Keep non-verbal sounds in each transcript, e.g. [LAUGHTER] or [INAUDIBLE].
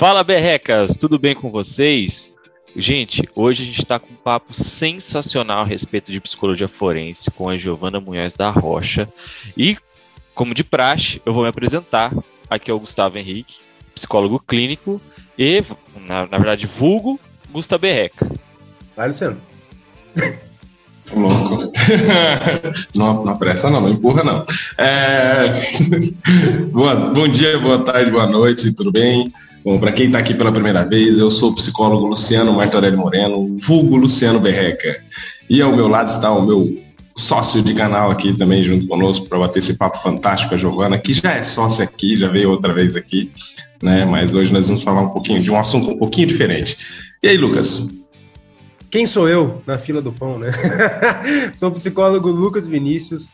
Fala, berrecas, tudo bem com vocês? Gente, hoje a gente está com um papo sensacional a respeito de psicologia forense com a Giovana Munhoz da Rocha. E, como de praxe, eu vou me apresentar. Aqui é o Gustavo Henrique, psicólogo clínico e, na, na verdade, vulgo Gustavo Berreca. Vai, Luciano. Louco. [LAUGHS] não, não apressa não, não empurra não. É... [LAUGHS] boa, bom dia, boa tarde, boa noite, tudo bem? Bom, para quem está aqui pela primeira vez, eu sou o psicólogo Luciano Martorelli Moreno, vulgo Luciano Berreca. E ao meu lado está o meu sócio de canal aqui também junto conosco para bater esse papo fantástico, a Giovana, que já é sócia aqui, já veio outra vez aqui, né? Mas hoje nós vamos falar um pouquinho de um assunto um pouquinho diferente. E aí, Lucas? Quem sou eu na fila do pão, né? [LAUGHS] sou o psicólogo Lucas Vinícius,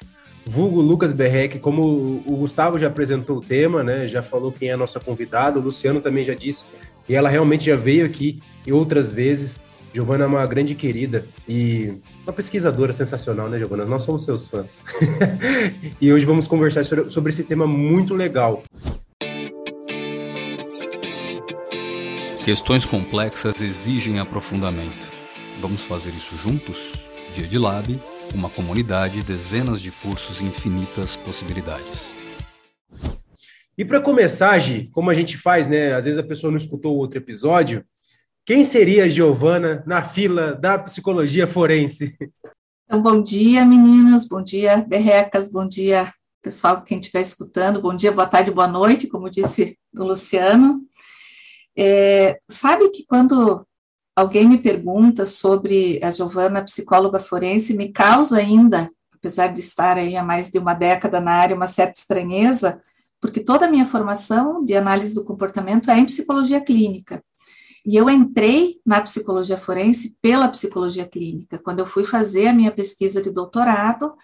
vulgo Lucas Berrec, como o Gustavo já apresentou o tema, né? Já falou quem é a nossa convidada, o Luciano também já disse, e ela realmente já veio aqui e outras vezes. Giovana é uma grande querida e uma pesquisadora sensacional, né, Giovana? Nós somos seus fãs. [LAUGHS] e hoje vamos conversar sobre esse tema muito legal. Questões complexas exigem aprofundamento. Vamos fazer isso juntos? Dia de Lab uma comunidade, dezenas de cursos e infinitas possibilidades. E para começar, Gi, como a gente faz, né? Às vezes a pessoa não escutou o outro episódio. Quem seria a Giovana na fila da psicologia forense? Então, bom dia, meninos, bom dia, berrecas, bom dia, pessoal, quem estiver escutando, bom dia, boa tarde, boa noite, como disse o Luciano. É, sabe que quando alguém me pergunta sobre a Giovana, psicóloga forense, me causa ainda, apesar de estar aí há mais de uma década na área, uma certa estranheza, porque toda a minha formação de análise do comportamento é em psicologia clínica. E eu entrei na psicologia forense pela psicologia clínica, quando eu fui fazer a minha pesquisa de doutorado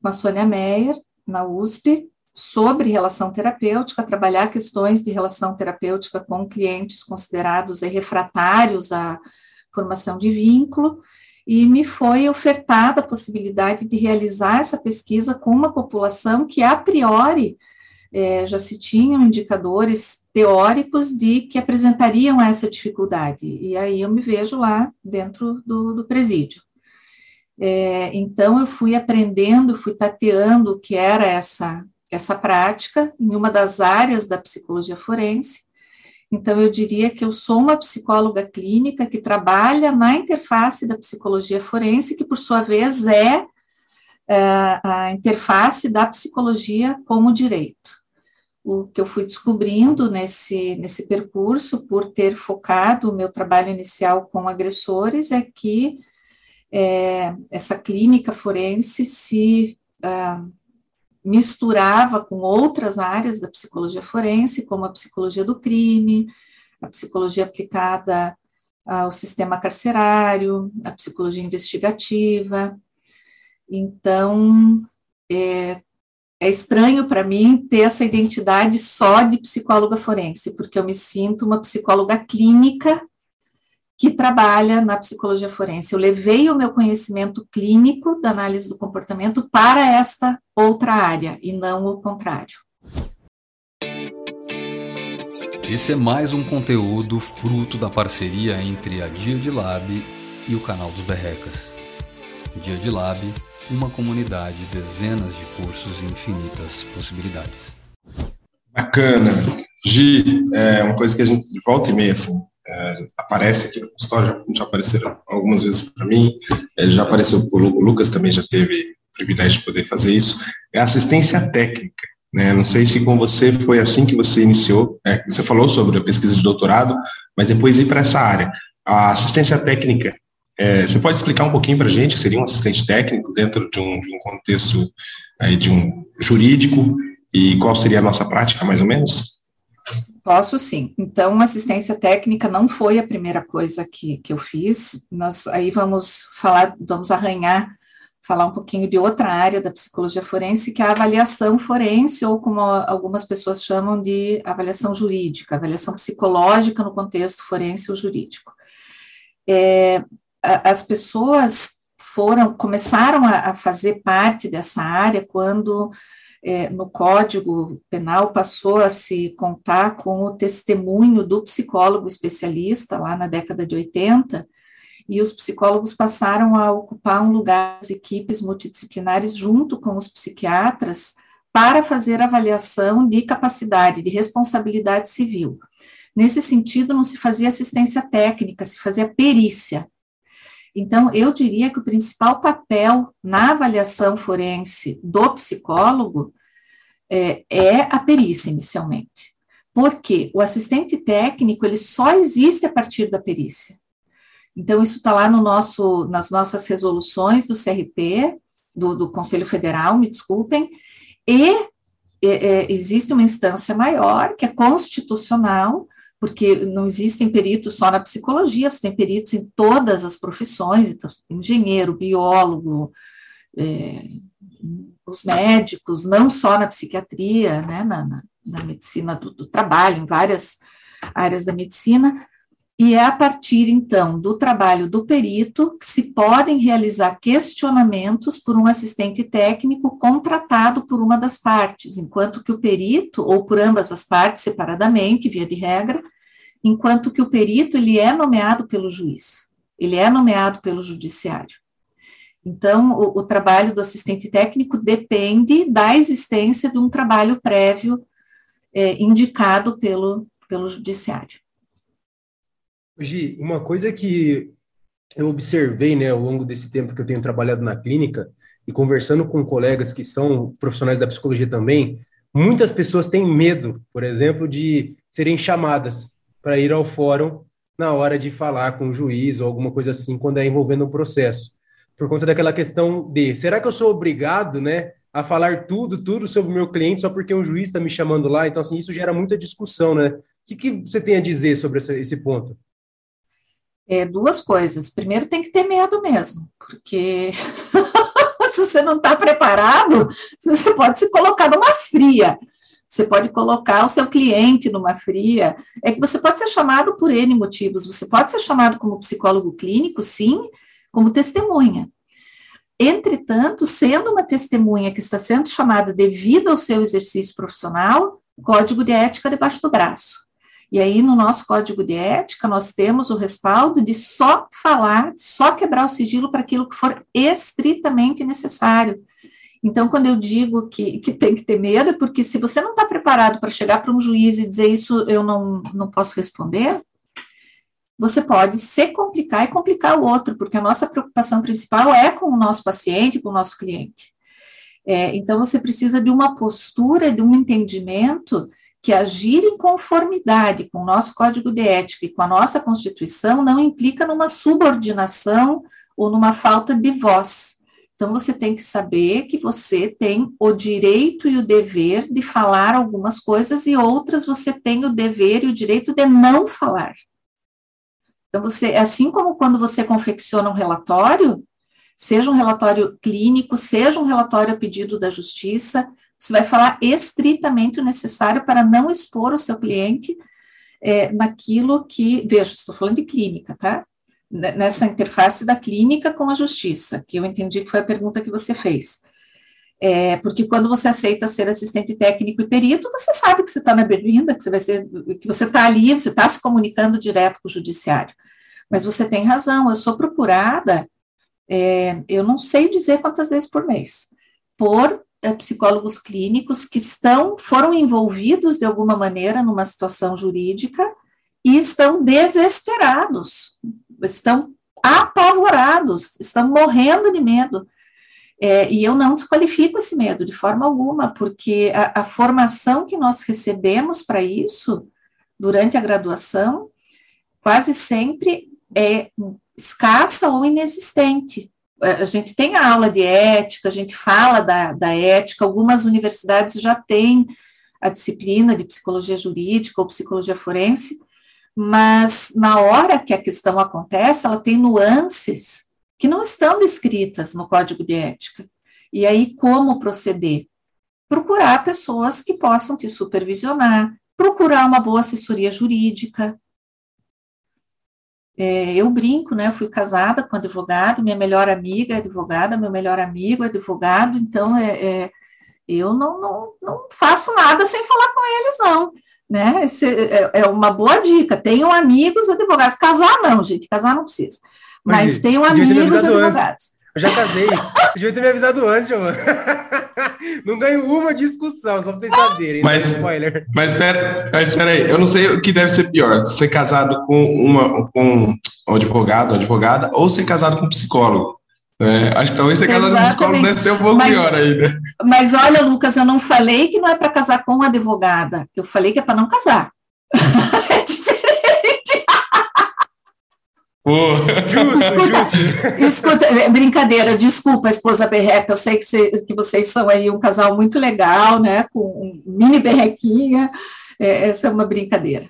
com a Sônia Meyer, na USP, sobre relação terapêutica, trabalhar questões de relação terapêutica com clientes considerados refratários à formação de vínculo, e me foi ofertada a possibilidade de realizar essa pesquisa com uma população que, a priori, é, já se tinham indicadores teóricos de que apresentariam essa dificuldade, e aí eu me vejo lá dentro do, do presídio. É, então, eu fui aprendendo, fui tateando o que era essa essa prática em uma das áreas da psicologia forense. Então, eu diria que eu sou uma psicóloga clínica que trabalha na interface da psicologia forense, que, por sua vez, é, é a interface da psicologia como direito. O que eu fui descobrindo nesse, nesse percurso, por ter focado o meu trabalho inicial com agressores, é que é, essa clínica forense se uh, misturava com outras áreas da psicologia forense, como a psicologia do crime, a psicologia aplicada ao sistema carcerário, a psicologia investigativa. Então, é, é estranho para mim ter essa identidade só de psicóloga forense, porque eu me sinto uma psicóloga clínica que trabalha na psicologia forense. Eu levei o meu conhecimento clínico da análise do comportamento para esta outra área e não o contrário. Esse é mais um conteúdo fruto da parceria entre a Dia de Lab e o canal dos Berrecas. Dia de Lab, uma comunidade, dezenas de cursos e infinitas possibilidades. Bacana. Gi, é uma coisa que a gente volta e meia, assim, é, aparece aqui no consultório, já, já apareceram algumas vezes para mim, é, já apareceu para o Lucas também, já teve o privilégio de poder fazer isso, é assistência técnica. Né? Não sei se com você foi assim que você iniciou, é, você falou sobre a pesquisa de doutorado, mas depois ir para essa área. A assistência técnica, é, você pode explicar um pouquinho para a gente, seria um assistente técnico dentro de um, de um contexto aí, de um jurídico, e qual seria a nossa prática, mais ou menos? Posso sim. Então, assistência técnica não foi a primeira coisa que, que eu fiz. Nós aí vamos falar, vamos arranhar, falar um pouquinho de outra área da psicologia forense, que é a avaliação forense, ou como algumas pessoas chamam de avaliação jurídica, avaliação psicológica no contexto forense ou jurídico. É, as pessoas foram, começaram a, a fazer parte dessa área quando é, no Código Penal passou a se contar com o testemunho do psicólogo especialista lá na década de 80, e os psicólogos passaram a ocupar um lugar nas equipes multidisciplinares junto com os psiquiatras para fazer avaliação de capacidade, de responsabilidade civil. Nesse sentido, não se fazia assistência técnica, se fazia perícia. Então, eu diria que o principal papel na avaliação forense do psicólogo é, é a perícia, inicialmente. Porque o assistente técnico, ele só existe a partir da perícia. Então, isso está lá no nosso, nas nossas resoluções do CRP, do, do Conselho Federal, me desculpem, e é, é, existe uma instância maior, que é constitucional, porque não existem peritos só na psicologia, você tem peritos em todas as profissões, então, engenheiro, biólogo, é, os médicos, não só na psiquiatria, né, na, na, na medicina do, do, trabalho, em várias áreas da medicina, e é a partir, então, do trabalho do perito que se podem realizar questionamentos por um assistente técnico contratado por uma das partes, enquanto que o perito, ou por ambas as partes separadamente, via de regra, enquanto que o perito, ele é nomeado pelo juiz, ele é nomeado pelo judiciário. Então, o, o trabalho do assistente técnico depende da existência de um trabalho prévio é, indicado pelo, pelo judiciário. Gi, uma coisa que eu observei, né, ao longo desse tempo que eu tenho trabalhado na clínica e conversando com colegas que são profissionais da psicologia também, muitas pessoas têm medo, por exemplo, de serem chamadas para ir ao fórum na hora de falar com o juiz ou alguma coisa assim, quando é envolvendo um processo. Por conta daquela questão de, será que eu sou obrigado, né, a falar tudo, tudo sobre o meu cliente só porque um juiz está me chamando lá? Então, assim, isso gera muita discussão, né? O que, que você tem a dizer sobre esse, esse ponto? É, duas coisas. Primeiro, tem que ter medo mesmo, porque [LAUGHS] se você não está preparado, você pode se colocar numa fria. Você pode colocar o seu cliente numa fria. É que você pode ser chamado por N motivos. Você pode ser chamado como psicólogo clínico, sim, como testemunha. Entretanto, sendo uma testemunha que está sendo chamada devido ao seu exercício profissional, código de ética debaixo do braço. E aí, no nosso código de ética, nós temos o respaldo de só falar, só quebrar o sigilo para aquilo que for estritamente necessário. Então, quando eu digo que, que tem que ter medo, é porque se você não está preparado para chegar para um juiz e dizer isso eu não, não posso responder, você pode se complicar e complicar o outro, porque a nossa preocupação principal é com o nosso paciente, com o nosso cliente. É, então, você precisa de uma postura, de um entendimento que agir em conformidade com o nosso código de ética e com a nossa Constituição não implica numa subordinação ou numa falta de voz. Então, você tem que saber que você tem o direito e o dever de falar algumas coisas e outras você tem o dever e o direito de não falar. Então, você, assim como quando você confecciona um relatório, seja um relatório clínico, seja um relatório a pedido da justiça, você vai falar estritamente o necessário para não expor o seu cliente é, naquilo que, veja, estou falando de clínica, tá? Nessa interface da clínica com a justiça, que eu entendi que foi a pergunta que você fez. É, porque quando você aceita ser assistente técnico e perito, você sabe que você está na berlinda, que você vai ser, que você está ali, você está se comunicando direto com o judiciário. Mas você tem razão, eu sou procurada é, eu não sei dizer quantas vezes por mês, por psicólogos clínicos que estão, foram envolvidos de alguma maneira numa situação jurídica e estão desesperados, estão apavorados, estão morrendo de medo. É, e eu não desqualifico esse medo de forma alguma, porque a, a formação que nós recebemos para isso durante a graduação quase sempre é escassa ou inexistente. É, a gente tem a aula de ética, a gente fala da, da ética, algumas universidades já têm a disciplina de psicologia jurídica ou psicologia forense, mas na hora que a questão acontece, ela tem nuances que não estão descritas no código de ética. E aí, como proceder? Procurar pessoas que possam te supervisionar, procurar uma boa assessoria jurídica, é, eu brinco, né? Eu fui casada com advogado, minha melhor amiga é advogada, meu melhor amigo é advogado, então é, é eu não, não, não faço nada sem falar com eles, não. Né? Esse é, é uma boa dica. Tenham amigos advogados. Casar, não, gente, casar não precisa. Mas, Mas tenham amigos advogados. Eu já casei. Devia ter me avisado antes, mano. [LAUGHS] Não ganho uma discussão, só pra vocês saberem. Né? Mas, spoiler. Mas espera, mas espera aí, eu não sei o que deve ser pior: ser casado com, uma, com um advogado, uma advogada, ou ser casado com um psicólogo. É, acho que talvez ser casado com um psicólogo deve ser um pouco mas, pior ainda. Mas olha, Lucas, eu não falei que não é para casar com uma advogada, eu falei que é para não casar. [LAUGHS] é [LAUGHS] Justo, escuta, justo. Escuta, é, brincadeira, desculpa, esposa berreca, eu sei que, cê, que, vocês são aí um casal muito legal, né, com um mini berrequinha, é, essa é uma brincadeira.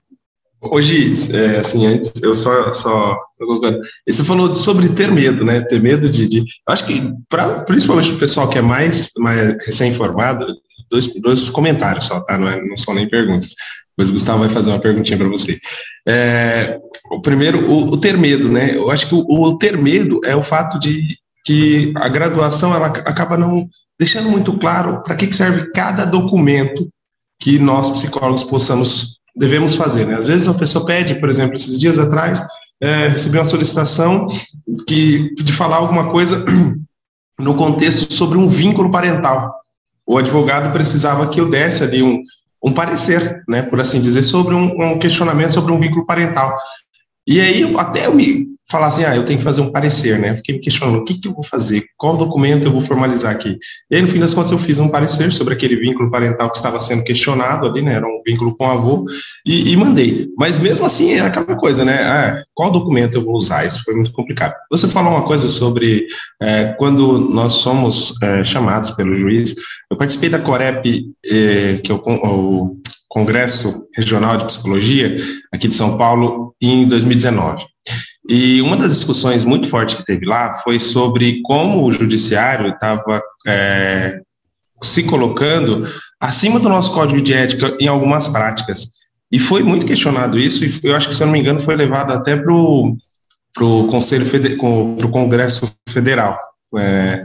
Hoje, é, assim, antes, eu só, só, só você falou sobre ter medo, né, ter medo de, de acho que, pra, principalmente o pessoal que é mais, mais recém-informado, dois, dois comentários só, tá, não, é, não são nem perguntas, depois o Gustavo vai fazer uma perguntinha para você. É, o primeiro, o, o, ter medo, né? Eu acho que o, o, ter medo é o fato de que a graduação ela acaba não deixando muito claro para que, que serve cada documento que nós psicólogos possamos devemos fazer. Né? Às vezes a pessoa pede, por exemplo, esses dias atrás é, recebi uma solicitação que de falar alguma coisa [CLEARS THROAT] no contexto sobre um vínculo parental. O advogado precisava que eu desse ali um, um parecer, né, por assim dizer, sobre um, um questionamento sobre um vínculo parental. E aí, até eu me falar assim, ah, eu tenho que fazer um parecer, né? Fiquei me questionando, o que, que eu vou fazer? Qual documento eu vou formalizar aqui? E aí, no fim das contas, eu fiz um parecer sobre aquele vínculo parental que estava sendo questionado ali, né? Era um vínculo com o avô, e, e mandei. Mas mesmo assim, é aquela coisa, né? Ah, qual documento eu vou usar? Isso foi muito complicado. Você falou uma coisa sobre é, quando nós somos é, chamados pelo juiz. Eu participei da Corep, é, que é o, o Congresso Regional de Psicologia, aqui de São Paulo, em 2019. E uma das discussões muito fortes que teve lá foi sobre como o judiciário estava é, se colocando acima do nosso código de ética em algumas práticas. E foi muito questionado isso, e eu acho que, se eu não me engano, foi levado até para o Conselho, para o Congresso Federal. É,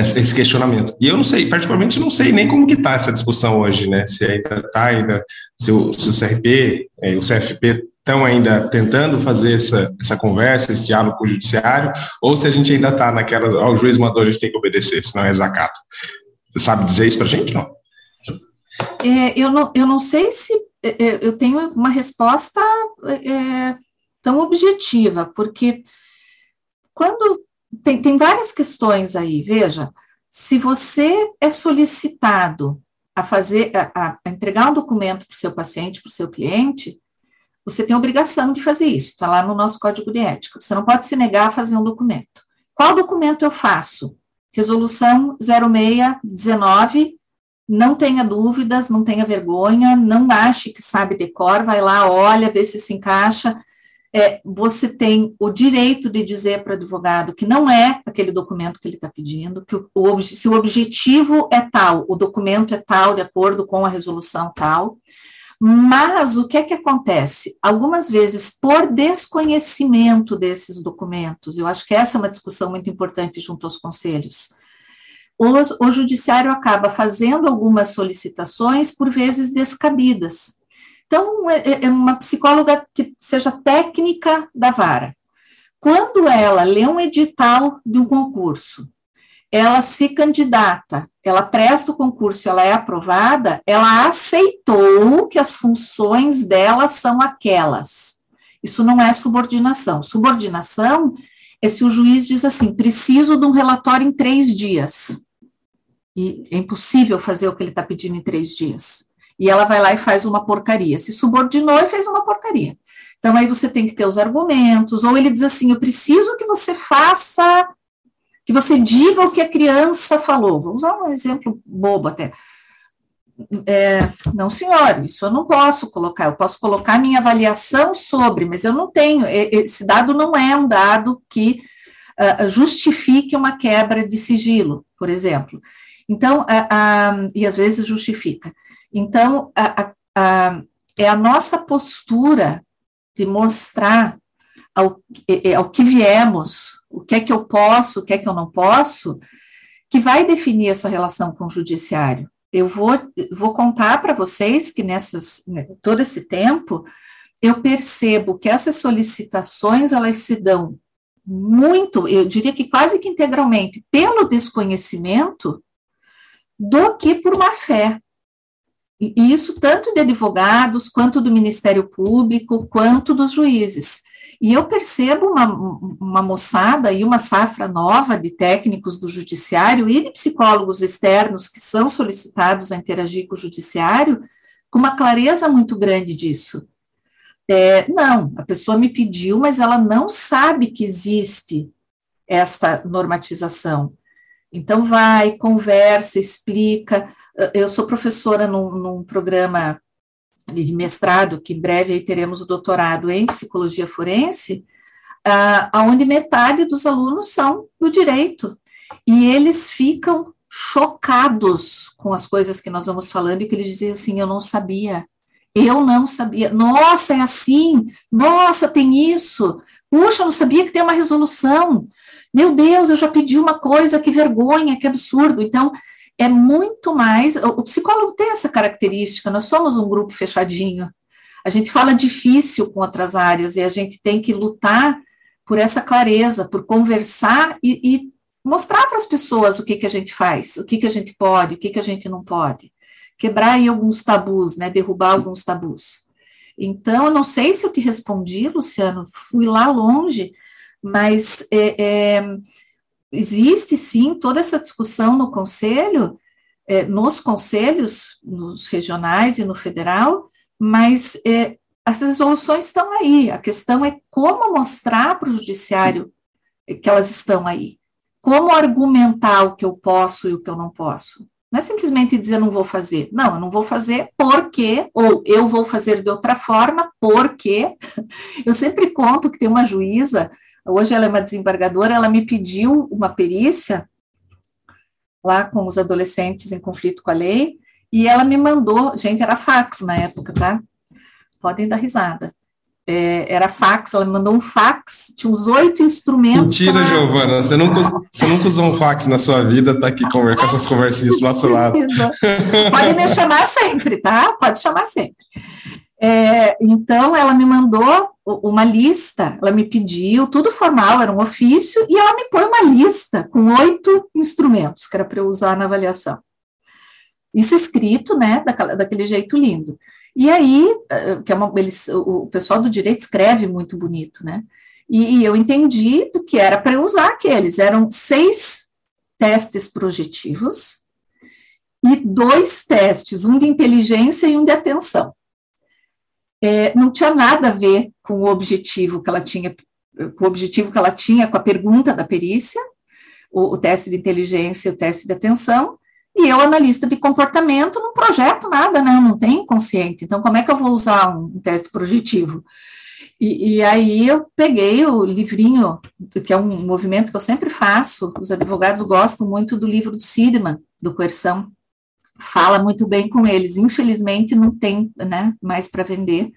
esse questionamento. E eu não sei, particularmente não sei nem como que está essa discussão hoje, né? Se ainda está, ainda, se o, se o CRP e é, o CFP estão ainda tentando fazer essa, essa conversa, esse diálogo com o judiciário, ou se a gente ainda está naquela, ó, o juiz mandou, a gente tem que obedecer, senão é desacato. Você sabe dizer isso para a gente, não? É, eu não? Eu não sei se é, é, eu tenho uma resposta é, tão objetiva, porque quando tem, tem várias questões aí, veja, se você é solicitado a fazer, a, a entregar um documento para o seu paciente, para o seu cliente, você tem obrigação de fazer isso, está lá no nosso código de ética. Você não pode se negar a fazer um documento. Qual documento eu faço? Resolução 0619, não tenha dúvidas, não tenha vergonha, não ache que sabe decor, vai lá, olha, vê se se encaixa. É, você tem o direito de dizer para o advogado que não é aquele documento que ele está pedindo, que o, o, se o objetivo é tal, o documento é tal, de acordo com a resolução tal. Mas o que é que acontece? Algumas vezes, por desconhecimento desses documentos, eu acho que essa é uma discussão muito importante junto aos conselhos. O, o judiciário acaba fazendo algumas solicitações, por vezes descabidas. Então, é, é, é uma psicóloga que seja técnica da vara. Quando ela lê um edital de um concurso ela se candidata, ela presta o concurso, ela é aprovada, ela aceitou que as funções dela são aquelas. Isso não é subordinação. Subordinação é se o juiz diz assim: preciso de um relatório em três dias. E é impossível fazer o que ele está pedindo em três dias. E ela vai lá e faz uma porcaria. Se subordinou e fez uma porcaria. Então, aí você tem que ter os argumentos, ou ele diz assim: eu preciso que você faça que você diga o que a criança falou. Vou usar um exemplo bobo até. É, não, senhor, isso eu não posso colocar. Eu posso colocar minha avaliação sobre, mas eu não tenho. Esse dado não é um dado que uh, justifique uma quebra de sigilo, por exemplo. Então, uh, uh, e às vezes justifica. Então, é a nossa postura de mostrar ao, ao que viemos, o que é que eu posso, o que é que eu não posso, que vai definir essa relação com o judiciário. Eu vou, vou contar para vocês que nessas, né, todo esse tempo, eu percebo que essas solicitações, elas se dão muito, eu diria que quase que integralmente, pelo desconhecimento do que por má fé. E isso tanto de advogados, quanto do Ministério Público, quanto dos juízes. E eu percebo uma, uma moçada e uma safra nova de técnicos do judiciário e de psicólogos externos que são solicitados a interagir com o judiciário com uma clareza muito grande disso. É, não, a pessoa me pediu, mas ela não sabe que existe esta normatização. Então, vai, conversa, explica. Eu sou professora num, num programa de mestrado, que em breve teremos o doutorado em psicologia forense, uh, onde metade dos alunos são do direito. E eles ficam chocados com as coisas que nós vamos falando e que eles dizem assim: eu não sabia. Eu não sabia. Nossa, é assim. Nossa, tem isso. Puxa, eu não sabia que tem uma resolução. Meu Deus, eu já pedi uma coisa, que vergonha, que absurdo. Então, é muito mais. O psicólogo tem essa característica, nós somos um grupo fechadinho. A gente fala difícil com outras áreas e a gente tem que lutar por essa clareza, por conversar e, e mostrar para as pessoas o que, que a gente faz, o que, que a gente pode, o que, que a gente não pode. Quebrar aí alguns tabus, né? Derrubar alguns tabus. Então, eu não sei se eu te respondi, Luciano, fui lá longe, mas é, é, existe sim toda essa discussão no conselho, é, nos conselhos, nos regionais e no federal, mas é, as resoluções estão aí. A questão é como mostrar para o judiciário que elas estão aí. Como argumentar o que eu posso e o que eu não posso. Não é simplesmente dizer não vou fazer. Não, eu não vou fazer porque, ou eu vou fazer de outra forma porque. [LAUGHS] Eu sempre conto que tem uma juíza Hoje ela é uma desembargadora, ela me pediu uma perícia lá com os adolescentes em conflito com a lei, e ela me mandou, gente, era fax na época, tá? Podem dar risada. É, era fax, ela me mandou um fax, tinha uns oito instrumentos. Mentira, pra... Giovana, você nunca, você nunca usou um fax na sua vida, tá aqui com essas [LAUGHS] conversinhas do nosso lado. [LAUGHS] Pode me chamar sempre, tá? Pode chamar sempre. É, então, ela me mandou uma lista, ela me pediu, tudo formal, era um ofício, e ela me põe uma lista com oito instrumentos que era para eu usar na avaliação. Isso escrito, né, daquele, daquele jeito lindo. E aí, eh, que é uma, eles, o pessoal do direito escreve muito bonito, né? E, e eu entendi que era para eu usar aqueles. Eram seis testes projetivos e dois testes, um de inteligência e um de atenção é, não tinha nada a ver com o objetivo que ela tinha, com o objetivo que ela tinha com a pergunta da perícia, o, o teste de inteligência, o teste de atenção, e eu, analista de comportamento, não projeto nada, né? Eu não tenho consciente. Então, como é que eu vou usar um, um teste projetivo? E, e, aí eu peguei o livrinho, que é um movimento que eu sempre faço, os advogados gostam muito do livro do Sidman, do Coerção, fala muito bem com eles. Infelizmente, não tem né, mais para vender.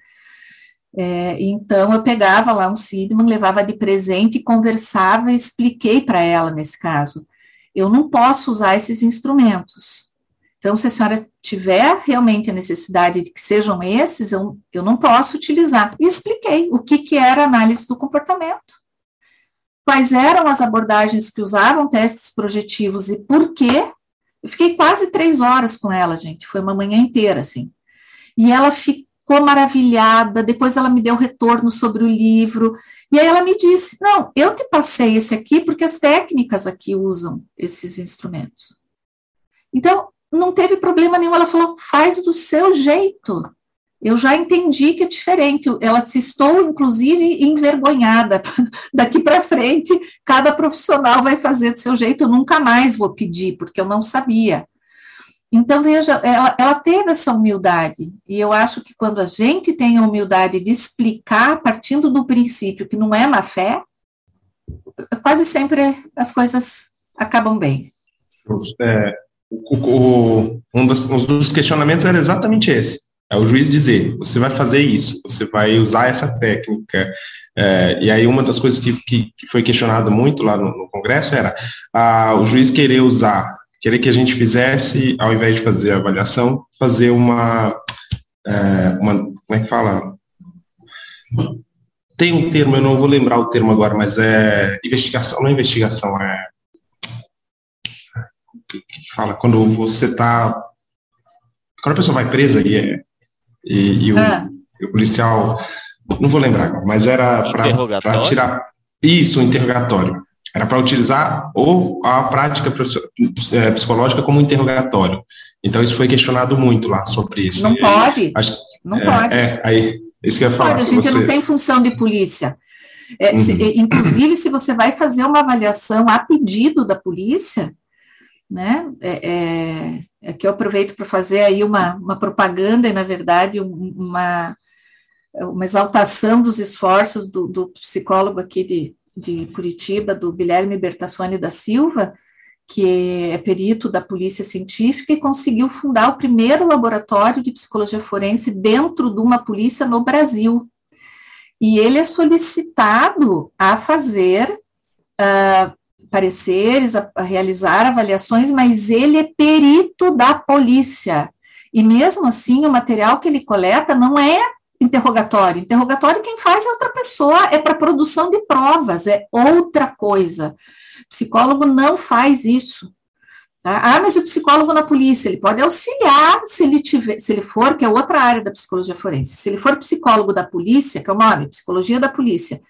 É, então, eu pegava lá um Sidman, levava de presente conversava e expliquei para ela nesse caso. Eu não posso usar esses instrumentos. Então, se a senhora tiver realmente a necessidade de que sejam esses, eu, eu não posso utilizar. E expliquei o que, que era análise do comportamento. Quais eram as abordagens que usavam testes projetivos e por que eu fiquei quase três horas com ela, gente. Foi uma manhã inteira, assim. E ela ficou maravilhada. Depois ela me deu retorno sobre o livro. E aí ela me disse: Não, eu te passei esse aqui porque as técnicas aqui usam esses instrumentos. Então, não teve problema nenhum. Ela falou: faz do seu jeito eu já entendi que é diferente. Ela se estou, inclusive, envergonhada. [LAUGHS] Daqui para frente, cada profissional vai fazer do seu jeito. Eu nunca mais vou pedir, porque eu não sabia. Então, veja, ela, ela teve essa humildade. E eu acho que quando a gente tem a humildade de explicar, partindo do princípio que não é má fé, quase sempre as coisas acabam bem. É, o, o, um, dos, um dos questionamentos era exatamente esse é o juiz dizer, você vai fazer isso, você vai usar essa técnica. É, e aí uma das coisas que, que, que foi questionada muito lá no, no Congresso era a, o juiz querer usar querer que a gente fizesse, ao invés de fazer a avaliação, fazer uma, é, uma como é que fala? Tem um termo, eu não vou lembrar o termo agora, mas é investigação, não é investigação, é que fala quando você está quando a pessoa vai presa e, é, e, e, o, ah. e o policial não vou lembrar agora, mas era para tirar isso, um interrogatório. Era para utilizar ou a prática é, psicológica como interrogatório. Então isso foi questionado muito lá sobre isso. Não pode. Acho, não é, pode. É, aí, isso que eu ia falar. Pode, a gente você... não tem função de polícia. É, uhum. se, inclusive, se você vai fazer uma avaliação a pedido da polícia, né? É, é, é que eu aproveito para fazer aí uma, uma propaganda e, na verdade, uma, uma exaltação dos esforços do, do psicólogo aqui de, de Curitiba, do Guilherme Bertassoni da Silva, que é perito da Polícia Científica e conseguiu fundar o primeiro laboratório de psicologia forense dentro de uma polícia no Brasil. E ele é solicitado a fazer uh, pareceres, a, a realizar avaliações, mas ele é perito da polícia. E mesmo assim, o material que ele coleta não é interrogatório. Interrogatório quem faz é outra pessoa, é para produção de provas, é outra coisa. O psicólogo não faz isso. Tá? Ah, mas o psicólogo na polícia, ele pode auxiliar se ele tiver, se ele for, que é outra área da psicologia forense, se ele for psicólogo da polícia, que é o nome, psicologia da polícia,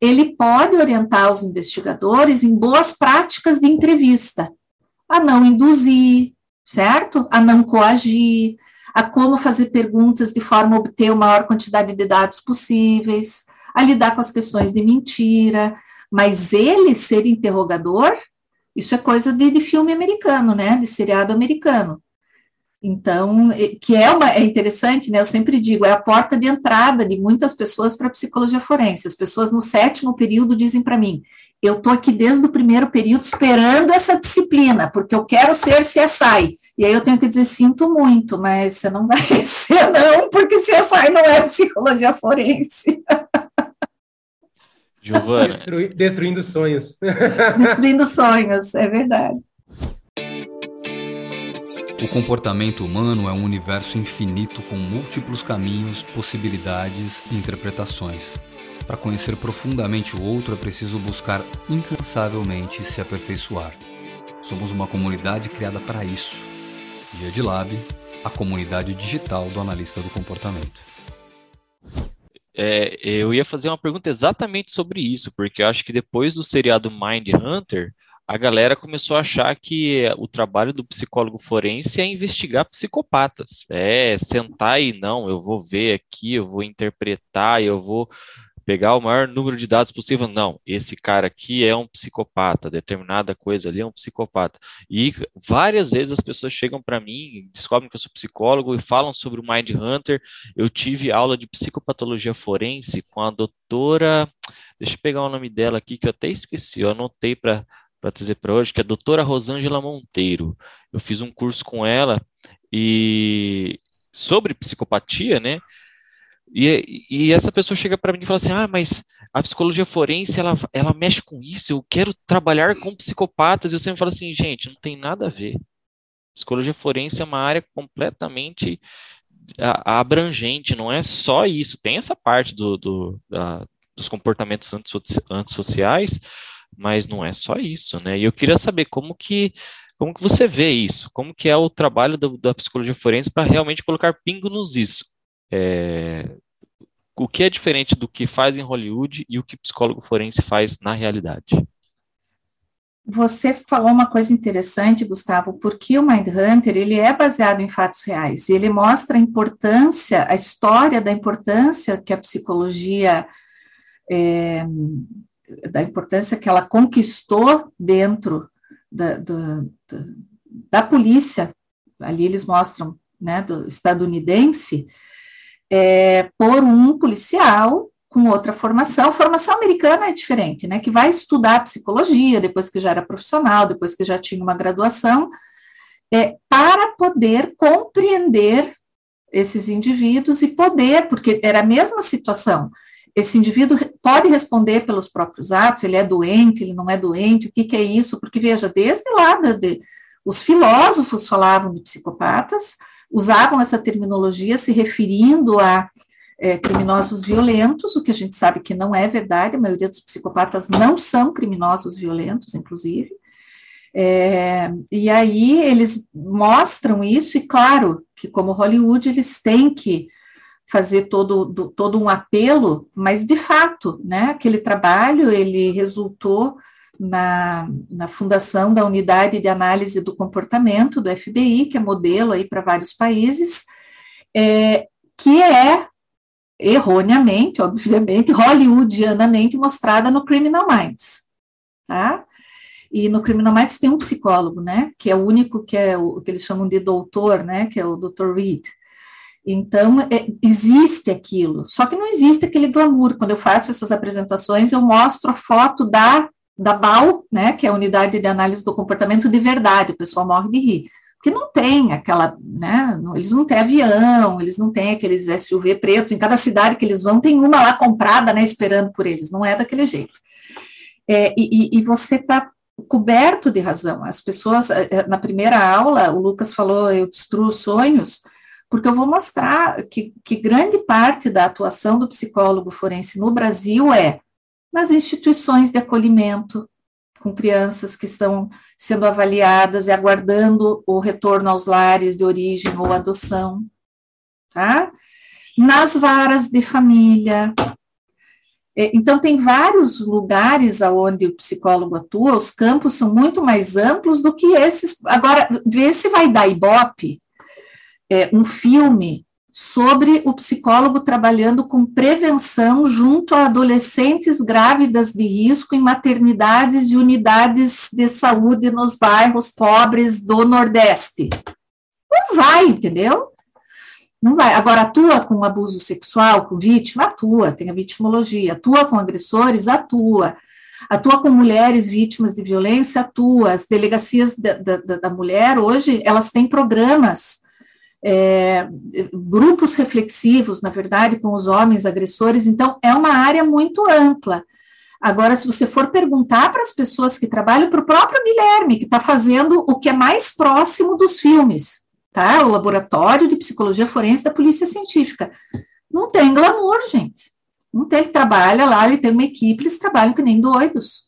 ele pode orientar os investigadores em boas práticas de entrevista, a não induzir, certo? A não coagir, a como fazer perguntas de forma a obter a maior quantidade de dados possíveis, a lidar com as questões de mentira, mas ele ser interrogador, isso é coisa de, de filme americano, né, de seriado americano. Então, que é uma é interessante, né? Eu sempre digo, é a porta de entrada de muitas pessoas para a psicologia forense. As pessoas no sétimo período dizem para mim: eu estou aqui desde o primeiro período esperando essa disciplina, porque eu quero ser CSI. E aí eu tenho que dizer: sinto muito, mas você não vai [LAUGHS] ser, não, porque CSI não é psicologia forense. Giovana. destruindo sonhos. Destruindo sonhos, é verdade. O comportamento humano é um universo infinito com múltiplos caminhos, possibilidades e interpretações. Para conhecer profundamente o outro é preciso buscar incansavelmente se aperfeiçoar. Somos uma comunidade criada para isso. Dia de Lab, a comunidade digital do analista do comportamento. É, eu ia fazer uma pergunta exatamente sobre isso, porque eu acho que depois do seriado Mind Hunter, a galera começou a achar que o trabalho do psicólogo forense é investigar psicopatas. É sentar e não, eu vou ver aqui, eu vou interpretar, eu vou pegar o maior número de dados possível. Não, esse cara aqui é um psicopata, determinada coisa ali é um psicopata. E várias vezes as pessoas chegam para mim, descobrem que eu sou psicólogo e falam sobre o Mind Hunter. Eu tive aula de psicopatologia forense com a doutora, deixa eu pegar o nome dela aqui que eu até esqueci, eu anotei para para trazer para hoje, que é a doutora Rosângela Monteiro. Eu fiz um curso com ela e sobre psicopatia, né? E, e essa pessoa chega para mim e fala assim: Ah, mas a psicologia forense ela, ela mexe com isso, eu quero trabalhar com psicopatas. E eu sempre falo assim: gente, não tem nada a ver. Psicologia forense é uma área completamente abrangente, não é só isso, tem essa parte do, do da, dos comportamentos antissociais, mas não é só isso, né? E eu queria saber como que como que você vê isso? Como que é o trabalho do, da psicologia forense para realmente colocar pingo nos is? É, o que é diferente do que faz em Hollywood e o que psicólogo forense faz na realidade? Você falou uma coisa interessante, Gustavo, porque o Mindhunter ele é baseado em fatos reais e ele mostra a importância, a história da importância que a psicologia é, da importância que ela conquistou dentro da, do, do, da polícia, ali eles mostram, né, do estadunidense, é, por um policial com outra formação. Formação americana é diferente, né, que vai estudar psicologia depois que já era profissional, depois que já tinha uma graduação, é, para poder compreender esses indivíduos e poder, porque era a mesma situação, esse indivíduo pode responder pelos próprios atos, ele é doente, ele não é doente, o que, que é isso? Porque, veja, desde lá de, Os filósofos falavam de psicopatas, usavam essa terminologia se referindo a é, criminosos violentos, o que a gente sabe que não é verdade, a maioria dos psicopatas não são criminosos violentos, inclusive. É, e aí eles mostram isso, e claro que, como Hollywood, eles têm que fazer todo, do, todo um apelo, mas de fato, né, aquele trabalho ele resultou na, na fundação da Unidade de Análise do Comportamento do FBI, que é modelo aí para vários países, é, que é erroneamente, obviamente, hollywoodianamente mostrada no Criminal Minds, tá? E no Criminal Minds tem um psicólogo, né, que é o único que é o que eles chamam de doutor, né, que é o Dr. Reed. Então, é, existe aquilo, só que não existe aquele glamour. Quando eu faço essas apresentações, eu mostro a foto da, da BAL, né, que é a Unidade de Análise do Comportamento de Verdade, o pessoal morre de rir. Porque não tem aquela, né, eles não têm avião, eles não têm aqueles SUV pretos, em cada cidade que eles vão tem uma lá comprada, né, esperando por eles, não é daquele jeito. É, e, e você está coberto de razão. As pessoas, é, é, na primeira aula, o Lucas falou, eu destruo sonhos, porque eu vou mostrar que, que grande parte da atuação do psicólogo forense no Brasil é nas instituições de acolhimento, com crianças que estão sendo avaliadas e aguardando o retorno aos lares de origem ou adoção, tá? Nas varas de família, é, então, tem vários lugares aonde o psicólogo atua, os campos são muito mais amplos do que esses. Agora, vê se vai dar ibope é, um filme sobre o psicólogo trabalhando com prevenção junto a adolescentes grávidas de risco em maternidades e unidades de saúde nos bairros pobres do Nordeste. Não vai, entendeu? Não vai. Agora, atua com abuso sexual, com vítima? Atua, tem a vitimologia. Atua com agressores? Atua. Atua com mulheres vítimas de violência? Atua. As delegacias da, da, da mulher, hoje, elas têm programas, é, grupos reflexivos, na verdade, com os homens agressores. Então, é uma área muito ampla. Agora, se você for perguntar para as pessoas que trabalham, para o próprio Guilherme, que está fazendo o que é mais próximo dos filmes, tá? O laboratório de psicologia forense da polícia científica. Não tem glamour, gente. Não tem, ele trabalha lá, ele tem uma equipe, eles trabalham que nem doidos,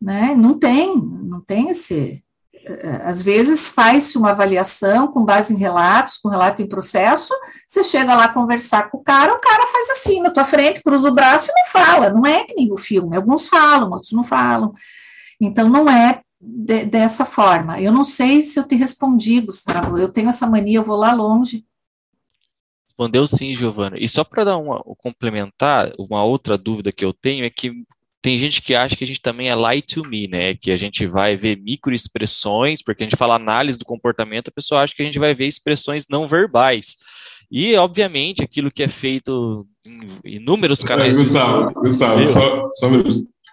né? Não tem, não tem esse. Eh, às vezes faz-se uma avaliação com base em relatos, com relato em processo, você chega lá conversar com o cara, o cara faz assim na tua frente, cruza o braço e não fala, não é que nem o filme, alguns falam, outros não falam. Então, não é de, dessa forma. Eu não sei se eu te respondi, Gustavo. Eu tenho essa mania, eu vou lá longe. Respondeu sim, Giovana. E só para dar uma complementar, uma outra dúvida que eu tenho é que tem gente que acha que a gente também é lie to me, né? Que a gente vai ver microexpressões, porque a gente fala análise do comportamento, a pessoa acha que a gente vai ver expressões não verbais. E, obviamente, aquilo que é feito em inúmeros canais. Gustavo, Gustavo, só, só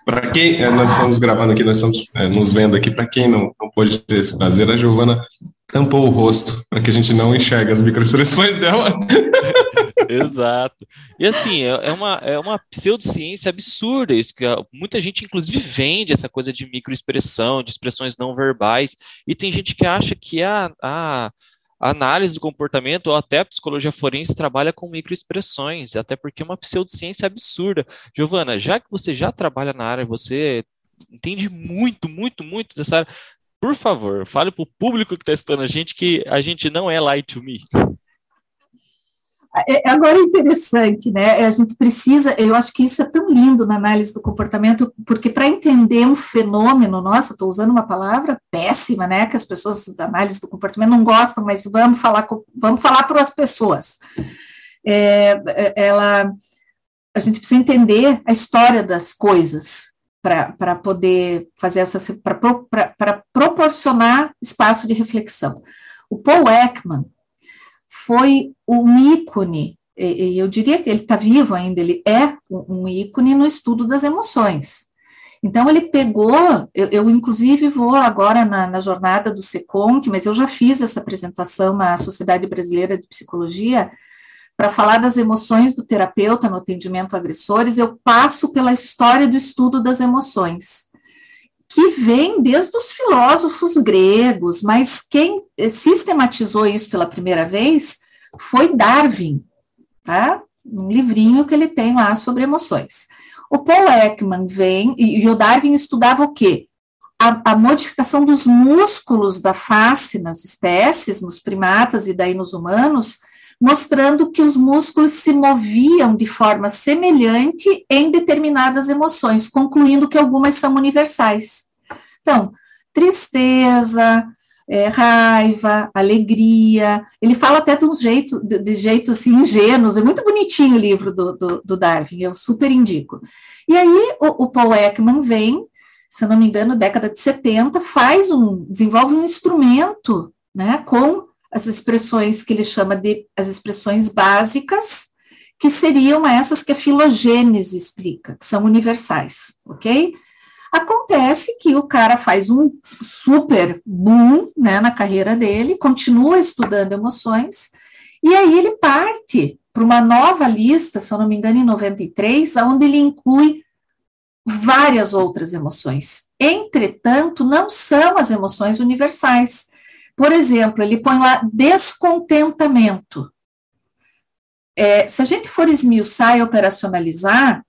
para quem é, nós estamos gravando aqui, nós estamos é, nos vendo aqui, para quem não, não pôde ter esse prazer, a Giovana tampou o rosto para que a gente não enxergue as microexpressões dela. [LAUGHS] Exato. E assim, é, é uma, é uma pseudociência absurda isso, que muita gente, inclusive, vende essa coisa de microexpressão, de expressões não verbais, e tem gente que acha que a, a análise do comportamento ou até a psicologia forense trabalha com microexpressões, até porque é uma pseudociência absurda. Giovana, já que você já trabalha na área, você entende muito, muito, muito dessa área, por favor, fale para o público que está estudando a gente que a gente não é lie to me. É, agora é interessante, né? A gente precisa, eu acho que isso é tão lindo na análise do comportamento, porque para entender um fenômeno, nossa, estou usando uma palavra péssima, né? Que as pessoas da análise do comportamento não gostam, mas vamos falar, vamos falar para as pessoas. É, é, ela, a gente precisa entender a história das coisas para poder fazer essa, para proporcionar espaço de reflexão. O Paul Ekman, foi um ícone, e eu diria que ele está vivo ainda, ele é um ícone no estudo das emoções. Então, ele pegou, eu, eu inclusive vou agora na, na, jornada do SECONT, mas eu já fiz essa apresentação na Sociedade Brasileira de Psicologia, para falar das emoções do terapeuta no atendimento a agressores, eu passo pela história do estudo das emoções. Que vem desde os filósofos gregos, mas quem eh, sistematizou isso pela primeira vez foi Darwin, tá? Um livrinho que ele tem lá sobre emoções. O Paul Ekman vem, e, o Darwin estudava o quê? A, a, modificação dos músculos da face nas espécies, nos primatas e daí nos humanos, mostrando que os músculos se moviam de forma semelhante em determinadas emoções, concluindo que algumas são universais. Então, tristeza, é, raiva, alegria. Ele fala até de um jeito, de, de jeito assim, ingênuos. É muito bonitinho o livro do, do, do Darwin, eu super indico. E aí o, o, Paul Ekman vem, se eu não me engano, década de 70, faz um, desenvolve um instrumento, né, com as expressões que ele chama de as expressões básicas, que seriam essas que a filogênese explica, que são universais, ok? Acontece que o cara faz um super boom né, na carreira dele, continua estudando emoções, e aí ele parte para uma nova lista, se eu não me engano, em 93, onde ele inclui várias outras emoções. Entretanto, não são as emoções universais. Por exemplo, ele põe lá descontentamento. É, se a gente for esmiuçar e operacionalizar,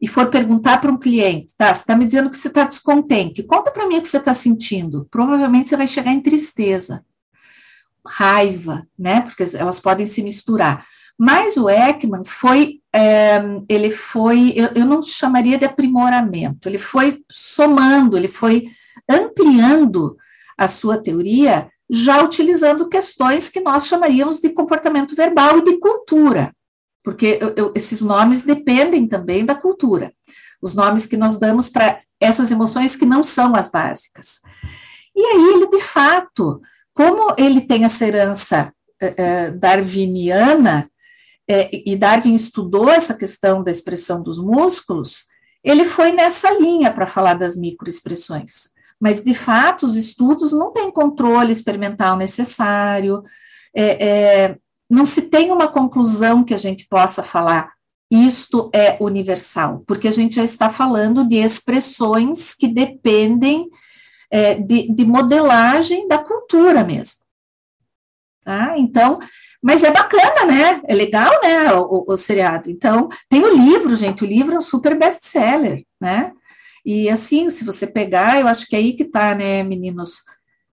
e for perguntar para um cliente, tá, você está me dizendo que você está descontente, conta para mim o que você está sentindo. Provavelmente você vai chegar em tristeza, raiva, né, porque elas podem se misturar. Mas o Ekman foi, é, ele foi, eu, eu não chamaria de aprimoramento, ele foi somando, ele foi ampliando a sua teoria já utilizando questões que nós chamaríamos de comportamento verbal e de cultura, porque eu, eu, esses nomes dependem também da cultura, os nomes que nós damos para essas emoções que não são as básicas. E aí ele, de fato, como ele tem essa herança eh, eh, darwiniana, eh, e Darwin estudou essa questão da expressão dos músculos, ele foi nessa linha para falar das microexpressões mas de fato os estudos não têm controle experimental necessário, é, é, não se tem uma conclusão que a gente possa falar isto é universal, porque a gente já está falando de expressões que dependem é, de, de, modelagem da cultura mesmo. Tá? Então, mas é bacana, né? É legal, né? O, o, o seriado. Então, tem o livro, gente. O livro é um super best-seller, né? E assim, se você pegar, eu acho que é aí que tá, né, meninos?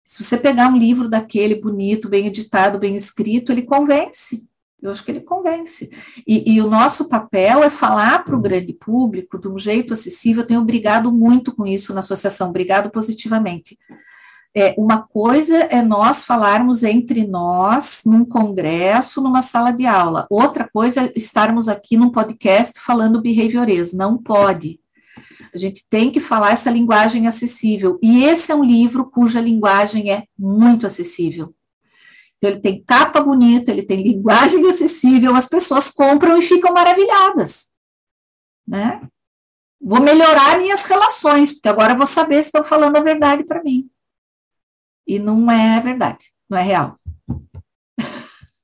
Se você pegar um livro daquele bonito, bem editado, bem escrito, ele convence. Eu acho que ele convence. E, e o nosso papel é falar para o grande público de um jeito acessível. Eu tenho brigado muito com isso na associação, brigado positivamente. É, uma coisa é nós falarmos entre nós, num congresso, numa sala de aula. Outra coisa é estarmos aqui num podcast falando behaviorismo. Não pode. A gente tem que falar essa linguagem acessível. E esse é um livro cuja linguagem é muito acessível. Então, ele tem capa bonita, ele tem linguagem [LAUGHS] acessível, as pessoas compram e ficam maravilhadas. Né? Vou melhorar minhas relações, porque agora vou saber se estão falando a verdade para mim. E não é verdade, não é real.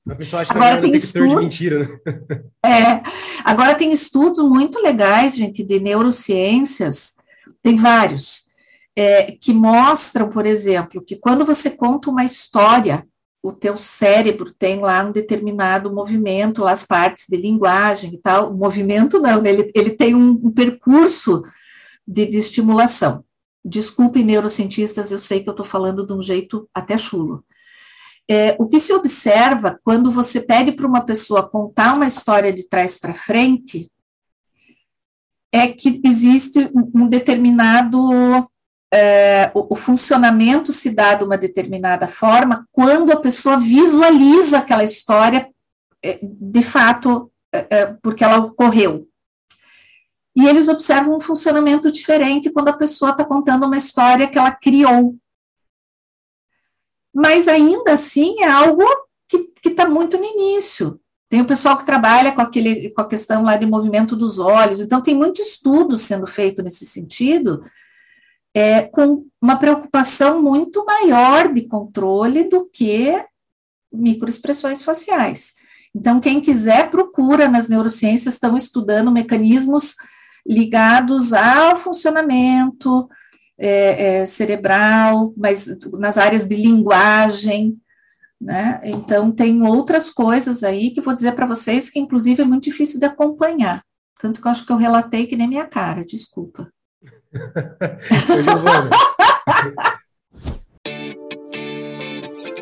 A pessoa acha agora que tem estudo, de mentira, né? [LAUGHS] É, agora tem estudos muito legais, gente, de neurociências, tem vários, é, que mostram, por exemplo, que quando você conta uma história, o teu cérebro tem lá um determinado movimento, lá as partes de linguagem e tal, o movimento não, ele, ele tem um, um percurso de, de estimulação. Desculpem, neurocientistas, eu sei que eu estou falando de um jeito até chulo. É, o que se observa quando você pede para uma pessoa contar uma história de trás para frente é que existe um determinado. É, o, o, funcionamento se dá de uma determinada forma quando a pessoa visualiza aquela história é, de fato, é, é, porque ela ocorreu. E eles observam um funcionamento diferente quando a pessoa está contando uma história que ela criou mas ainda assim é algo que está muito no início. Tem o pessoal que trabalha com, aquele, com a questão lá de movimento dos olhos, então tem muito estudo sendo feito nesse sentido, é, com uma preocupação muito maior de controle do que microexpressões faciais. Então, quem quiser, procura nas neurociências, estão estudando mecanismos ligados ao funcionamento, é, é, cerebral, mas nas áreas de linguagem, né? Então, tem outras coisas aí que vou dizer para vocês que, inclusive, é muito difícil de acompanhar. Tanto que eu acho que eu relatei que nem minha cara, desculpa.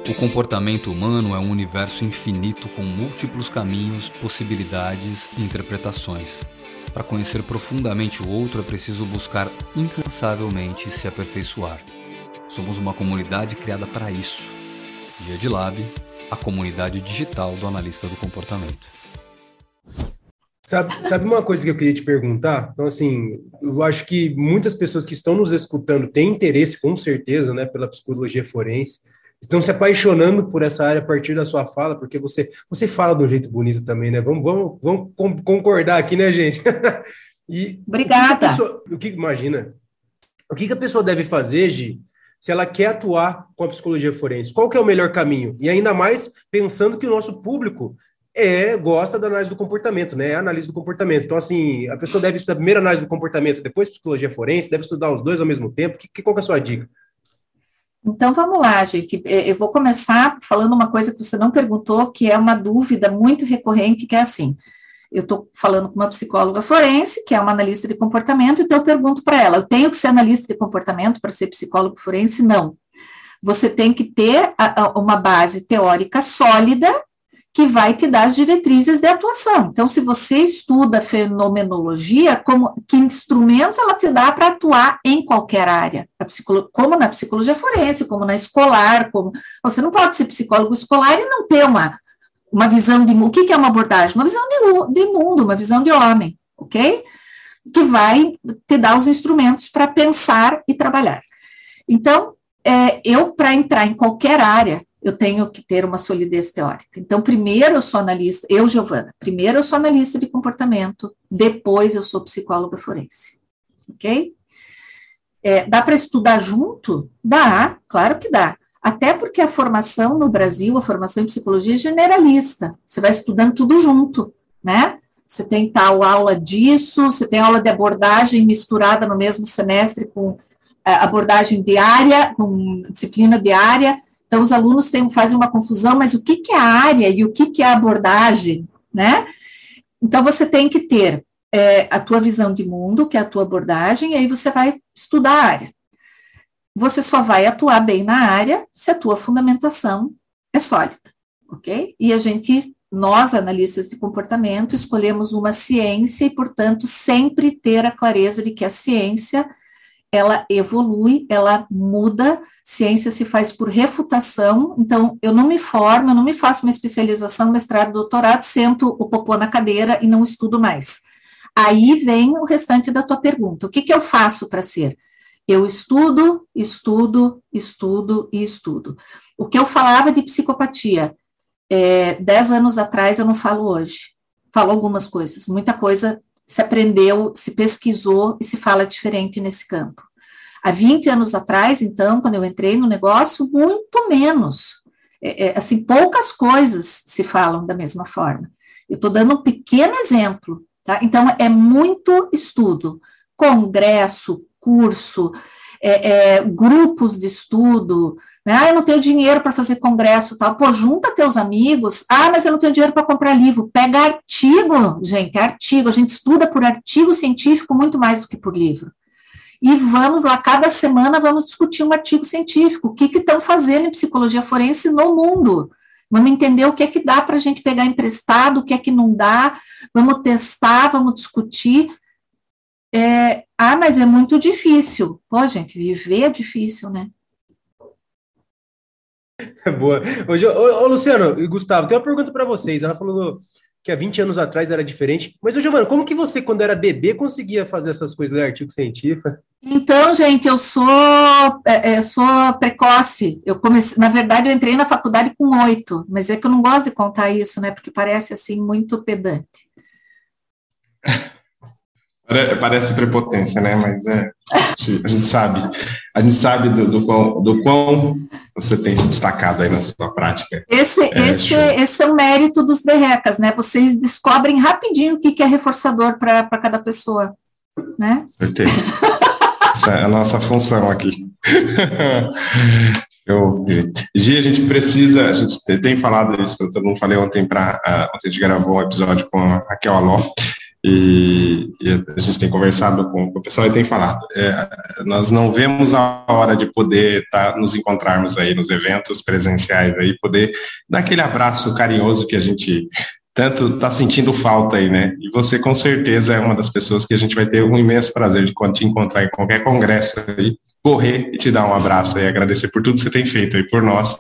o comportamento humano é um universo infinito com múltiplos caminhos, possibilidades e interpretações. Para conhecer profundamente o outro é preciso buscar incansavelmente se aperfeiçoar. Somos uma comunidade criada para isso. Dia de Lab, a comunidade digital do analista do comportamento. Sabe, sabe uma coisa que eu queria te perguntar? Então, assim, eu acho que muitas pessoas que estão nos escutando têm interesse, com certeza, né, pela psicologia forense, estão se apaixonando por essa área a partir da sua fala, porque você, você fala de um jeito bonito também, né? Vamos, vamos, vamos concordar aqui, né, gente? [LAUGHS] e Obrigada. O que, pessoa, o que imagina? O que, que a pessoa deve fazer, Gi, se ela quer atuar com a psicologia forense? Qual que é o melhor caminho? E ainda mais pensando que o nosso público é gosta da análise do comportamento, né? É análise do comportamento. Então, assim, a pessoa deve estudar primeiro análise do comportamento, depois psicologia forense, deve estudar os dois ao mesmo tempo. Que, que, qual que é a sua dica? Então vamos lá, gente. É, eu vou começar falando uma coisa que você não perguntou, que é uma dúvida muito recorrente, que é assim: eu estou falando com uma psicóloga forense, que é uma analista de comportamento, então eu pergunto para ela: eu tenho que ser analista de comportamento para ser psicólogo forense? Não. Você tem que ter uma base teórica sólida que vai te dar as diretrizes de atuação. Então, se você estuda fenomenologia, como, que instrumentos ela te dá para atuar em qualquer área, como na psicologia forense, como na escolar, como você não pode ser psicólogo escolar e não ter uma, uma visão de o que, que é uma abordagem? Uma visão de, de mundo, uma visão de homem, ok? Que vai te dar os instrumentos para pensar e trabalhar. Então, é, eu, para entrar em qualquer área, eu tenho que ter uma solidez teórica. Então, primeiro eu sou analista, eu, Giovana, primeiro eu sou analista de comportamento, depois eu sou psicóloga forense. Ok? É, dá para estudar junto? Dá, claro que dá. Até porque a formação no Brasil, a formação em psicologia é generalista. Você vai estudando tudo junto, né? Você tem tal aula disso, você tem aula de abordagem misturada no mesmo semestre com é, abordagem diária, com disciplina diária então, os alunos têm, fazem uma confusão, mas o que, que é a área e o que, que é a abordagem, né? Então, você tem que ter é, a tua visão de mundo, que é a tua abordagem, e aí você vai estudar a área. Você só vai atuar bem na área se a tua fundamentação é sólida, ok? E a gente, nós, analistas de comportamento, escolhemos uma ciência e, portanto, sempre ter a clareza de que a ciência ela evolui, ela muda, ciência se faz por refutação, então eu não me formo, eu não me faço uma especialização, mestrado, doutorado, sento o popô na cadeira e não estudo mais. Aí vem o restante da tua pergunta, o que, que eu faço para ser? Eu estudo, estudo, estudo e estudo. O que eu falava de psicopatia é, dez anos atrás, eu não falo hoje. Falo algumas coisas, muita coisa se aprendeu, se pesquisou e se fala diferente nesse campo. Há 20 anos atrás, então, quando eu entrei no negócio, muito menos. É, é, assim, poucas coisas se falam da mesma forma. Eu estou dando um pequeno exemplo, tá? Então, é muito estudo, congresso, curso, é, é, grupos de estudo, né? Ah, eu não tenho dinheiro para fazer congresso tal. Pô, junta teus amigos. Ah, mas eu não tenho dinheiro para comprar livro. Pega artigo, gente, artigo. A gente estuda por artigo científico muito mais do que por livro. E vamos lá, cada semana vamos discutir um artigo científico. O que estão fazendo em psicologia forense no mundo? Vamos entender o que é que dá para a gente pegar emprestado, o que é que não dá, vamos testar, vamos discutir. É, ah, mas é muito difícil. Pô, gente, viver é difícil, né? [LAUGHS] Boa. Hoje, ô, ô, Luciano e Gustavo, tem uma pergunta para vocês. Ela falou que há 20 anos atrás era diferente. Mas, ô, Giovana, como que você, quando era bebê, conseguia fazer essas coisas de artigo científico? [LAUGHS] Então, gente, eu sou, é, é sou precoce. Eu comecei, na verdade, eu entrei na faculdade com oito, mas é que eu não gosto de contar isso, né? Porque parece assim muito pedante. [LAUGHS] Parece prepotência, né? Mas é, a gente sabe, a gente sabe do, do, quão, do quão você tem se destacado aí na sua prática. Esse, é, esse, esse é o mérito dos berrecas, né? Vocês descobrem rapidinho o que, que é reforçador para cada pessoa, né? Certeza. Essa é a nossa função aqui. [LAUGHS] Eu, Gi, a gente precisa, a gente tem falado isso, eu não falei ontem para uh, ontem a gente gravou um episódio com a Raquel Aló, e, e, a gente tem conversado com, o pessoal e tem falado. É, nós não vemos a hora de poder tá, nos encontrarmos aí nos eventos presenciais aí, poder dar aquele abraço carinhoso que a gente tanto está sentindo falta aí, né? E você com certeza é uma das pessoas que a gente vai ter um imenso prazer de te encontrar em qualquer congresso aí, correr e te dar um abraço e agradecer por tudo que você tem feito aí por nós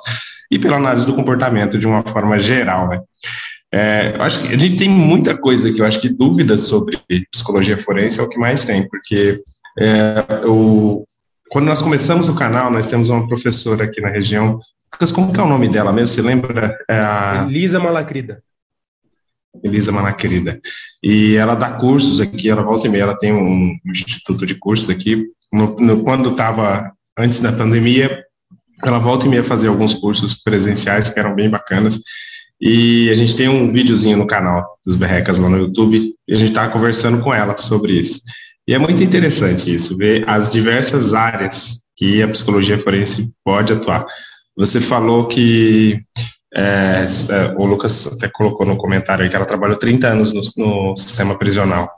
e pela análise do comportamento de uma forma geral, né? É, eu acho que a gente tem muita coisa que eu acho que dúvidas sobre psicologia forense é o que mais tem, porque é, eu, quando nós começamos o canal, nós temos uma professora aqui na região, Lucas, como que é o nome dela mesmo? Você lembra? É a... Elisa Malacrida. Elisa Malacrida. E ela dá cursos aqui, ela volta e meia, ela tem um, instituto de cursos aqui. No, no, quando estava antes da pandemia, ela volta e meia fazer alguns cursos presenciais que eram bem bacanas. E a gente tem um videozinho no canal dos Berrecas lá no YouTube, e a gente está conversando com ela sobre isso. E é muito interessante isso, ver as diversas áreas que a psicologia forense pode atuar. Você falou que é, é o Lucas até colocou no comentário aí que ela trabalhou 30 anos no, no sistema prisional.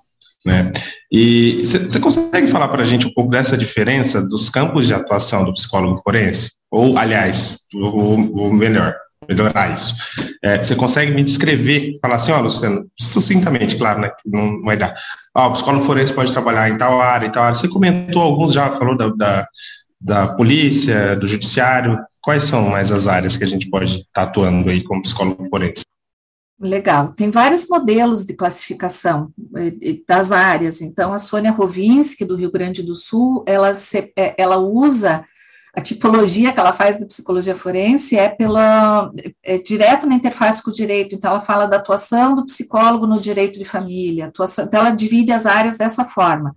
Né? E você consegue falar para a gente um pouco dessa diferença dos campos de atuação do psicólogo forense? Ou, aliás, o melhor, melhorar isso. É, você consegue me descrever, falar assim, ó, Luciano, sucintamente, claro, né, que não vai dar. Ó, o psicólogo forense pode trabalhar em tal área, em tal área. Você comentou alguns já, falou da, da, da polícia, do judiciário. Quais são mais as áreas que a gente pode estar tá atuando aí como psicólogo forense? Legal. Tem vários modelos de classificação eh, das áreas. Então, a Sônia Rovinski, do Rio Grande do Sul, ela, se, eh, ela usa a tipologia que ela faz da psicologia forense é pela é direto na interface com o direito. Então, ela fala da atuação do psicólogo no direito de família. Atuação, então, ela divide as áreas dessa forma.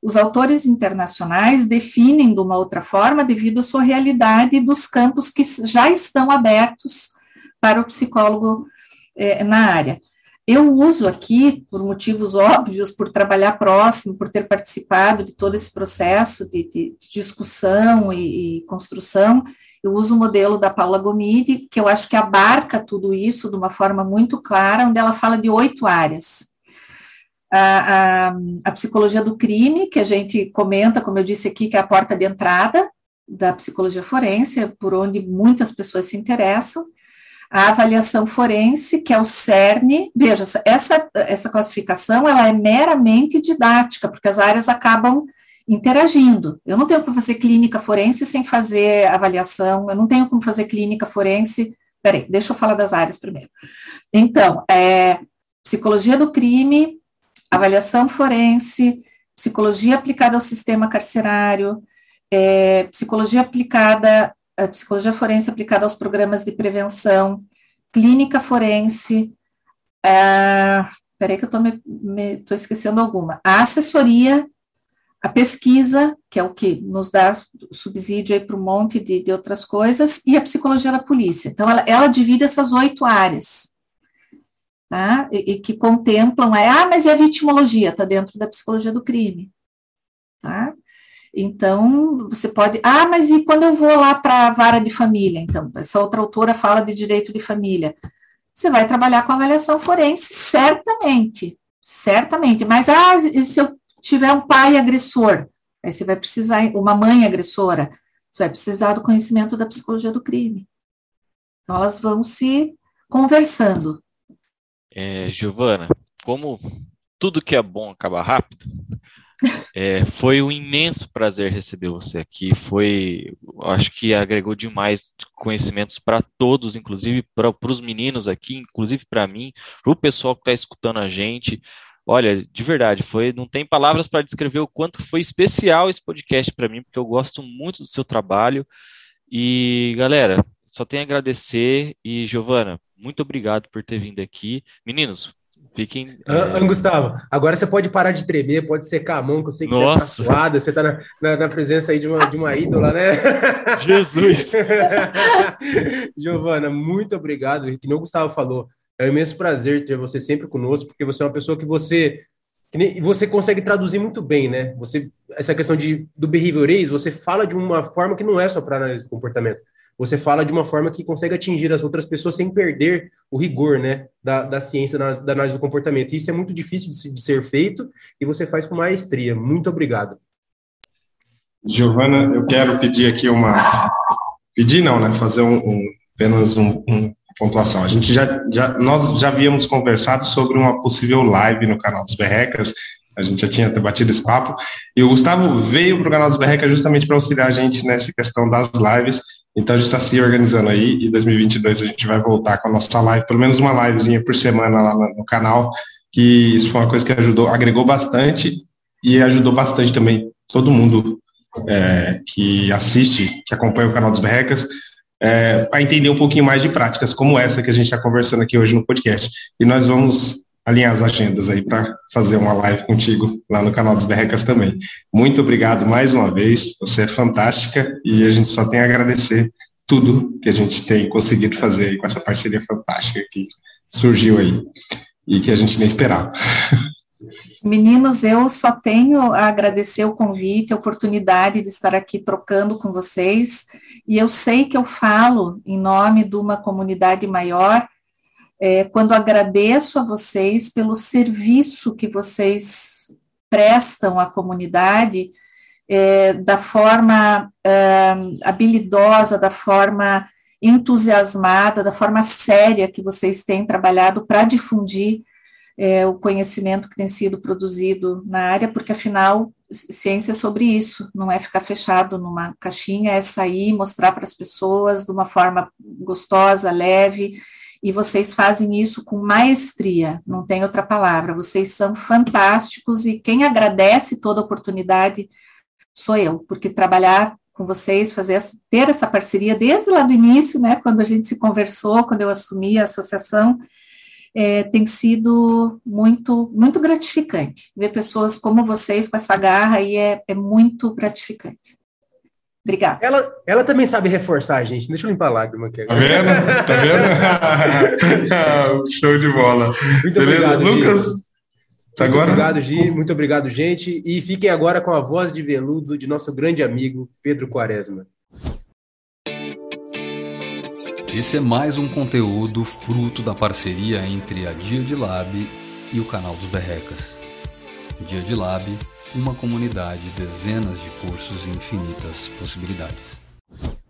Os autores internacionais definem de uma outra forma devido à sua realidade dos campos que já estão abertos para o psicólogo é, na área. Eu uso aqui, por motivos óbvios, por trabalhar próximo, por ter participado de todo esse processo de, de, de discussão e, e, construção, eu uso o modelo da Paula Gomide, que eu acho que abarca tudo isso de uma forma muito clara, onde ela fala de oito áreas. A, a, a psicologia do crime, que a gente comenta, como eu disse aqui, que é a porta de entrada da psicologia forense, por onde muitas pessoas se interessam a avaliação forense, que é o CERN. Veja, essa, essa classificação ela é meramente didática, porque as áreas acabam interagindo. Eu não tenho como fazer clínica forense sem fazer avaliação, eu não tenho como fazer clínica forense. Peraí, deixa eu falar das áreas primeiro. Então, é, psicologia do crime, avaliação forense, psicologia aplicada ao sistema carcerário, é, psicologia aplicada a psicologia forense aplicada aos programas de prevenção, clínica forense, é, peraí que eu estou esquecendo alguma, a assessoria, a pesquisa, que é o que nos dá subsídio para um monte de, de, outras coisas, e a psicologia da polícia. Então, ela, ela divide essas oito áreas, tá? E, e, que contemplam, é, ah, mas e a vitimologia? Está dentro da psicologia do crime, tá? Então, você pode. Ah, mas e quando eu vou lá para a vara de família? Então, essa outra autora fala de direito de família. Você vai trabalhar com avaliação forense, certamente. Certamente. Mas, ah, se eu tiver um pai agressor, aí você vai precisar, uma mãe agressora, você vai precisar do conhecimento da psicologia do crime. Então, elas vão se conversando. É, Giovana, como tudo que é bom acaba rápido, é, foi um imenso prazer receber você aqui. Foi, acho que agregou demais conhecimentos para todos, inclusive para os meninos aqui, inclusive para mim, para o pessoal que está escutando a gente. Olha, de verdade, foi, não tem palavras para descrever o quanto foi especial esse podcast para mim, porque eu gosto muito do seu trabalho. E galera, só tenho a agradecer e Giovana, muito obrigado por ter vindo aqui. Meninos, Fiquem. Ah, é... Gustavo, agora você pode parar de tremer, pode secar a mão, que eu sei que tá Nossa. tá suada, você tá na, na, na, presença aí de uma, de uma ídola, né? [LAUGHS] Jesus! [LAUGHS] Giovana, muito obrigado. Que nem o Gustavo falou, é um imenso prazer ter você sempre conosco, porque você é uma pessoa que você que nem, você consegue traduzir muito bem, né? Você essa questão de, do behaviorês, você fala de uma forma que não é só para análise de comportamento. Você fala de uma forma que consegue atingir as outras pessoas sem perder o rigor né, da, da ciência da, da análise do comportamento. Isso é muito difícil de, de ser feito e você faz com maestria. Muito obrigado. Giovana, eu quero pedir aqui uma. Pedir não, né? Fazer um, um apenas um, um pontuação. A gente já, já, nós já havíamos conversado sobre uma possível live no canal dos Berrecas, a gente já tinha batido esse papo, e o Gustavo veio para o canal dos Berrecas justamente para auxiliar a gente nessa questão das lives, então a gente está se organizando aí, e em 2022 a gente vai voltar com a nossa live, pelo menos uma livezinha por semana lá no, no canal, que isso foi uma coisa que ajudou, agregou bastante, e ajudou bastante também todo mundo é, que assiste, que acompanha o canal dos Berrecas, é, para entender um pouquinho mais de práticas como essa que a gente está conversando aqui hoje no podcast. E nós vamos alinhar as agendas aí para fazer uma live contigo lá no canal dos Berrecas também. Muito obrigado mais uma vez, você é fantástica e a gente só tem a agradecer tudo que a gente tem conseguido fazer com essa parceria fantástica que surgiu aí e que a gente nem esperava. Meninos, eu só tenho a agradecer o convite, a oportunidade de estar aqui trocando com vocês, e eu sei que eu falo em nome de uma comunidade maior, é, quando agradeço a vocês pelo serviço que vocês prestam à comunidade, é, da forma é, habilidosa, da forma entusiasmada, da forma séria que vocês têm trabalhado para difundir é, o conhecimento que tem sido produzido na área, porque afinal, ciência é sobre isso, não é ficar fechado numa caixinha, é sair, mostrar para as pessoas de uma forma gostosa, leve, e vocês fazem isso com maestria, não tem outra palavra, vocês são fantásticos e quem agradece toda oportunidade sou eu, porque trabalhar com vocês, fazer ter essa parceria desde lá do início, né, quando a gente se conversou, quando eu assumi a associação, é, tem sido muito, muito gratificante. Ver pessoas como vocês com essa garra aí é, é muito gratificante. Obrigada. Ela, ela também sabe reforçar, gente. Deixa eu limpar a lágrima aqui. Tá vendo? Tá vendo? [LAUGHS] Show de bola. Muito Beleza? obrigado, Lucas. Muito agora? obrigado, Gi. Muito obrigado, gente. E fiquem agora com a voz de veludo de nosso grande amigo Pedro Quaresma. Esse é mais um conteúdo fruto da parceria entre a Dia de Lab e o canal dos Berrecas. Dia de Lab, uma comunidade, dezenas de cursos e infinitas possibilidades.